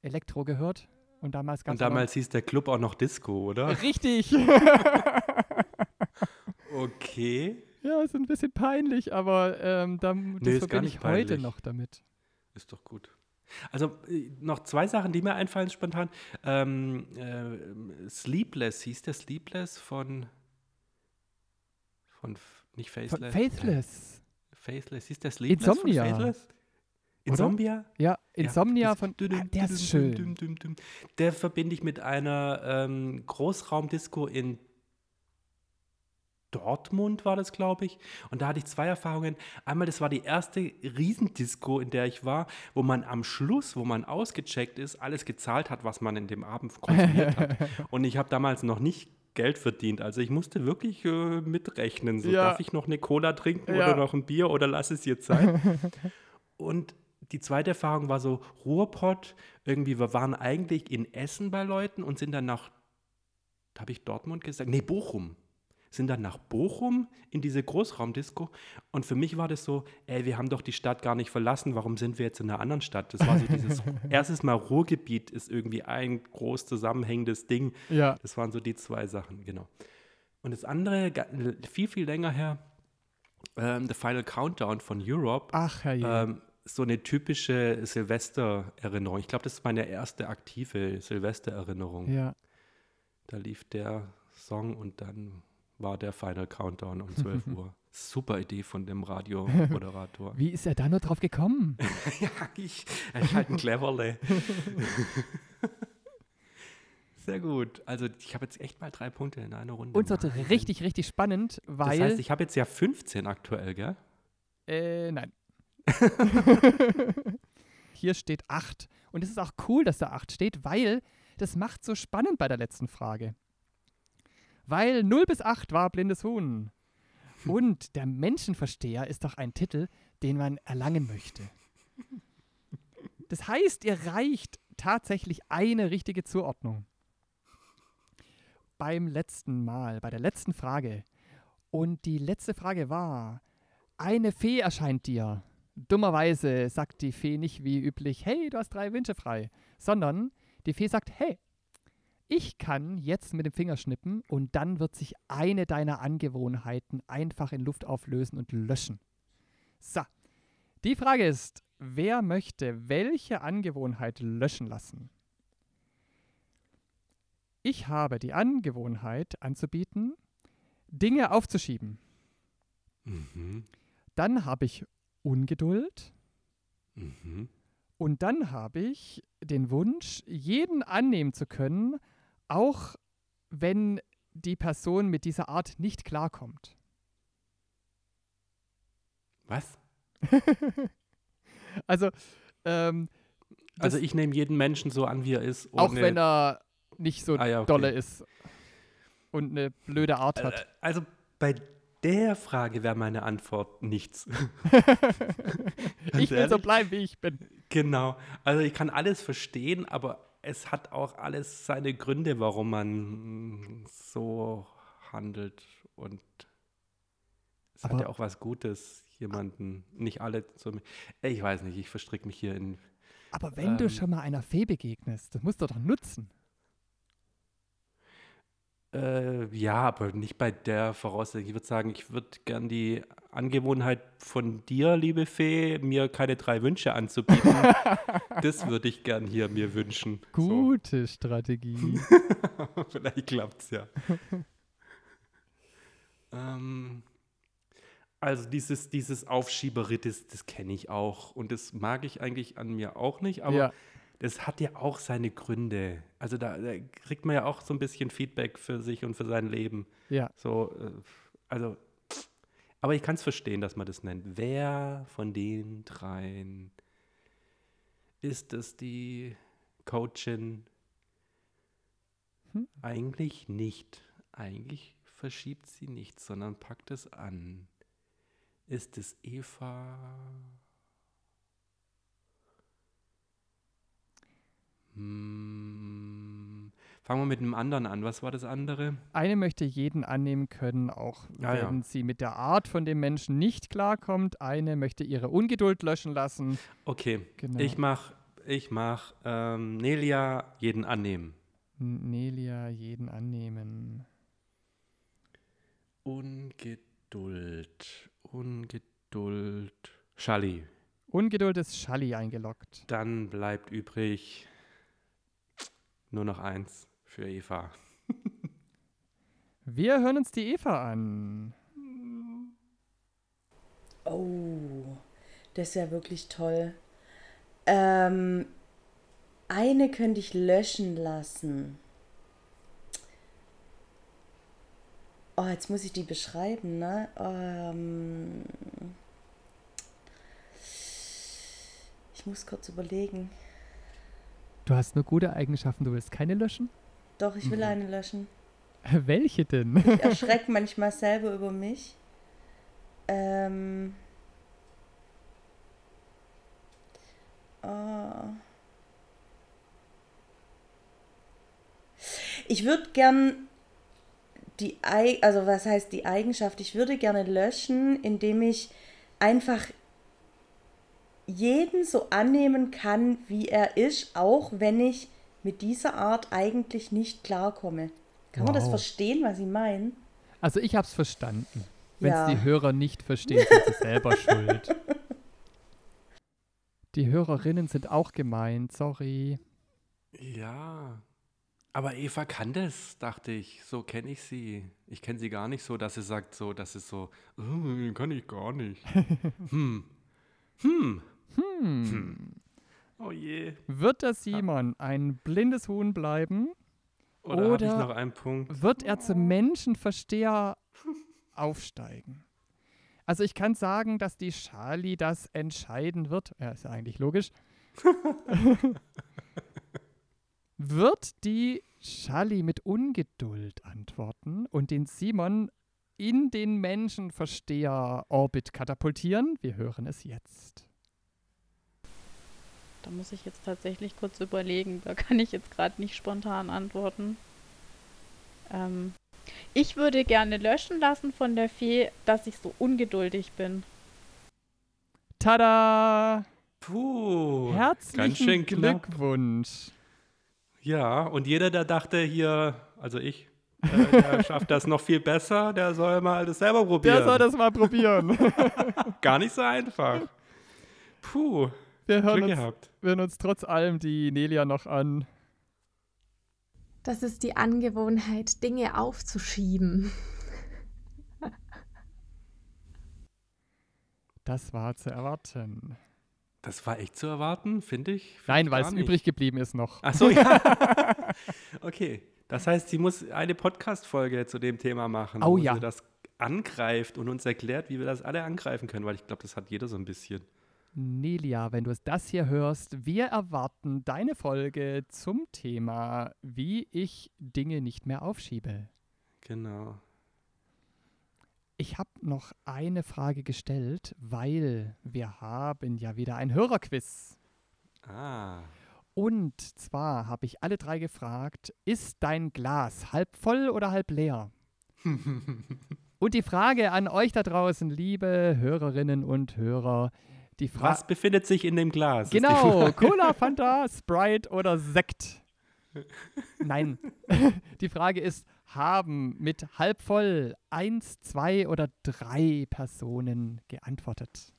Elektro gehört. Und damals Und damals hieß der Club auch noch Disco, oder? Richtig! Okay. ja, ist ein bisschen peinlich, aber ähm, da, das ist gar ich heute peinlich. noch damit. Ist doch gut. Also äh, noch zwei Sachen, die mir einfallen spontan. Ähm, äh, Sleepless, hieß der Sleepless von von nicht Von Faithless. Faithless. Äh, Faithless, hieß der Sleepless Insomnia. von Faithless? Insomnia? Ja, Insomnia Ja, von. düm, Ah, der ist schön. düm, düm. Der verbinde ich mit einer ähm, Großraumdisco in Dortmund war das, glaube ich. Und da hatte ich zwei Erfahrungen. Einmal, das war die erste Riesendisco, in der ich war, wo man am Schluss, wo man ausgecheckt ist, alles gezahlt hat, was man in dem Abend konsumiert hat. Und ich habe damals noch nicht Geld verdient. Also ich musste wirklich äh, mitrechnen. So, Ja. darf ich noch eine Cola trinken Ja. oder noch ein Bier oder lass es jetzt sein? Und die zweite Erfahrung war so Ruhrpott. Irgendwie, wir waren eigentlich in Essen bei Leuten und sind dann nach, habe ich Dortmund gesagt? Nee, Bochum. Sind dann nach Bochum in diese Großraumdisco. Und für mich war das so, ey, wir haben doch die Stadt gar nicht verlassen. Warum sind wir jetzt in einer anderen Stadt? Das war so dieses, erstes Mal Ruhrgebiet ist irgendwie ein groß zusammenhängendes Ding. Ja. Das waren so die zwei Sachen, genau. Und das andere, viel, viel länger her, ähm, The Final Countdown von Europe. Ach, herrje. Ähm, so eine typische Silvestererinnerung. Ich glaube, das ist meine erste aktive Silvestererinnerung. ja. Da lief der Song und dann war der Final Countdown um 12 Uhr. Super Idee von dem Radiomoderator. Wie ist er da nur drauf gekommen? ja, ich, er ist halt ein Cleverle. Sehr gut. Also ich habe jetzt echt mal drei Punkte in einer Runde. Und es wird richtig, richtig spannend, weil. Das heißt, ich habe jetzt ja 15 aktuell, gell? Äh, nein. Hier steht 8. Und es ist auch cool, dass da 8 steht, weil das macht so spannend bei der letzten Frage. Weil 0 bis 8 war blindes Huhn. Und der Menschenversteher ist doch ein Titel, den man erlangen möchte. Das heißt, ihr reicht tatsächlich eine richtige Zuordnung. Beim letzten Mal, bei der letzten Frage. Und die letzte Frage war, eine Fee erscheint dir. Dummerweise sagt die Fee nicht wie üblich, hey, du hast drei Wünsche frei, sondern die Fee sagt, hey, ich kann jetzt mit dem Finger schnippen und dann wird sich eine deiner Angewohnheiten einfach in Luft auflösen und löschen. So, die Frage ist, wer möchte welche Angewohnheit löschen lassen? Ich habe die Angewohnheit anzubieten, Dinge aufzuschieben. Mhm. Dann habe ich Ungeduld Mhm. und dann habe ich den Wunsch, jeden annehmen zu können, auch wenn die Person mit dieser Art nicht klarkommt. Was? Also, ähm, Also ich nehme jeden Menschen so an, wie er ist. auch wenn er nicht so Ah ja, okay. dolle ist und eine blöde Art hat. Äh, Also bei der Frage wäre meine Antwort nichts. ich will so bleiben, wie ich bin. Genau. Also ich kann alles verstehen, aber es hat auch alles seine Gründe, warum man so handelt. Und es hat Aber- ja auch was Gutes, jemanden, nicht alle zu. Ich weiß nicht, ich verstricke mich hier in. Aber wenn du Ähm. schon mal einer Fee begegnest, das musst du doch nutzen. Äh, ja, aber nicht bei der Voraussetzung. Ich würde sagen, ich würde gern die Angewohnheit von dir, liebe Fee, mir keine drei Wünsche anzubieten. das würde ich gern hier mir wünschen. So. Gute Strategie. Vielleicht klappt's ja. ähm, also dieses, dieses Aufschieberitt, das, das kenne ich auch. Und das mag ich eigentlich an mir auch nicht, aber ja. das hat ja auch seine Gründe. Also da, da kriegt man ja auch so ein bisschen Feedback für sich und für sein Leben. ja. So, äh, also, aber ich kann es verstehen, dass man das nennt. Wer von den dreien ist es die Coachin? Hm? Eigentlich nicht. Eigentlich verschiebt sie nichts, sondern packt es an. Ist es Eva? Hm. Fangen wir mit einem anderen an. Was war das andere? Eine möchte jeden annehmen können, auch Ah, ja. wenn sie mit der Art von dem Menschen nicht klarkommt. Eine möchte ihre Ungeduld löschen lassen. Okay, Genau. ich mach, ich mach ähm, Nelia jeden annehmen. Nelia jeden annehmen. Ungeduld, Ungeduld. Schalli. Ungeduld ist Schalli eingeloggt. Dann bleibt übrig nur noch eins für Eva. Wir hören uns die Eva an. Oh, das ist ja wirklich toll. Ähm, eine könnte ich löschen lassen. Oh, jetzt muss ich die beschreiben, ne? Ähm, ich muss kurz überlegen. Du hast nur gute Eigenschaften, du willst keine löschen? Doch, ich will Mhm. eine löschen. Welche denn? Ich erschrecke manchmal selber über mich. Ähm. ah. Ich würde gern die, Ei also was heißt die Eigenschaft? Ich würde gerne löschen, indem ich einfach jeden so annehmen kann, wie er ist, auch wenn ich mit dieser Art eigentlich nicht klarkomme. Kann man das Wow. verstehen, was ich meine? Also ich hab's verstanden. Wenn es Ja. die Hörer nicht verstehen, sind sie selber schuld. Die Hörerinnen sind auch gemeint, sorry. Ja. Aber Eva kann das, dachte ich. So kenne ich sie. Ich kenne sie gar nicht so, dass sie sagt so, dass es so, "Oh, kann ich gar nicht. hm. Hm. Hm. Oh je. Wird der Simon ein blindes Huhn bleiben Oder, habe ich Oder- noch einen Punkt? Wird er zum Menschenversteher aufsteigen? Also ich kann sagen, dass die Charlie das entscheiden wird. Ja, ist ja eigentlich logisch. wird die Charlie mit Ungeduld antworten und den Simon in den Menschenversteher-Orbit katapultieren? Wir hören es jetzt. Da muss ich jetzt tatsächlich kurz überlegen. Da kann ich jetzt gerade nicht spontan antworten. Ähm, ich würde gerne löschen lassen von der Fee, dass ich so ungeduldig bin. Tada! Puh. ganz Herzlichen schön knapp. Glückwunsch. Ja, und jeder, der dachte hier, also ich, äh, der schafft das noch viel besser, der soll mal das selber probieren. Der soll das mal probieren. Gar nicht so einfach. Puh, Wir hören, Glück uns, gehabt. wir hören uns trotz allem die Nelia noch an. Das ist die Angewohnheit, Dinge aufzuschieben. Das war zu erwarten. Das war echt zu erwarten, finde ich. Find Nein, weil es übrig geblieben ist noch. Ach so, ja. okay. Das heißt, sie muss eine Podcast-Folge zu dem Thema machen, Oh wo ja. sie das angreift und uns erklärt, wie wir das alle angreifen können, weil ich glaube, das hat jeder so ein bisschen. Nelia, wenn du es das hier hörst, wir erwarten deine Folge zum Thema, wie ich Dinge nicht mehr aufschiebe. Genau. Ich habe noch eine Frage gestellt, weil wir haben ja wieder ein Hörerquiz. Ah. Und zwar habe ich alle drei gefragt, ist dein Glas halb voll oder halb leer? und die Frage an euch da draußen, liebe Hörerinnen und Hörer, die Frage. Was befindet sich in dem Glas? Genau. Cola, Fanta, Sprite oder Sekt? Nein. Die Frage ist, haben mit halb voll eins, zwei oder drei Personen geantwortet?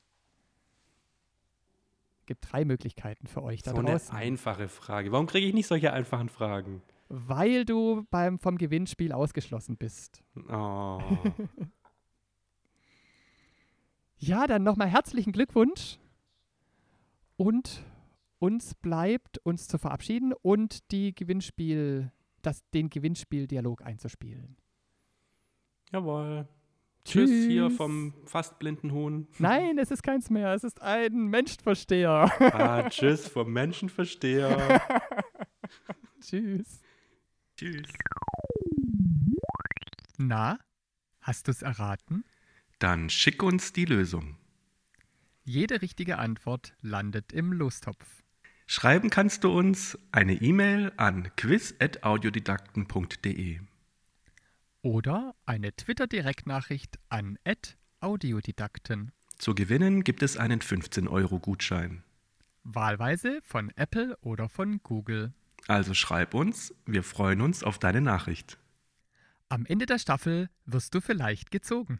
Gibt drei Möglichkeiten für euch da So eine draußen. einfache Frage. Warum kriege ich nicht solche einfachen Fragen? Weil du beim, vom Gewinnspiel ausgeschlossen bist. Oh. Ja, dann nochmal herzlichen Glückwunsch. Und uns bleibt, uns zu verabschieden und die Gewinnspiel, das, den Gewinnspieldialog einzuspielen. Jawohl. Tschüss hier Tschüss. vom fast blinden Huhn. Nein, es ist keins mehr. Es ist ein Menschenversteher. Ah, tschüss vom Menschenversteher. Tschüss. tschüss. Na, hast du es erraten? Dann schick uns die Lösung. Jede richtige Antwort landet im Lostopf. Schreiben kannst du uns eine E-Mail an quiz.audiodidakten.de. Oder eine Twitter-Direktnachricht an @audiodidakten. Zu gewinnen gibt es einen 15-Euro-Gutschein. Wahlweise von Apple oder von Google. Also schreib uns, wir freuen uns auf deine Nachricht. Am Ende der Staffel wirst du vielleicht gezogen.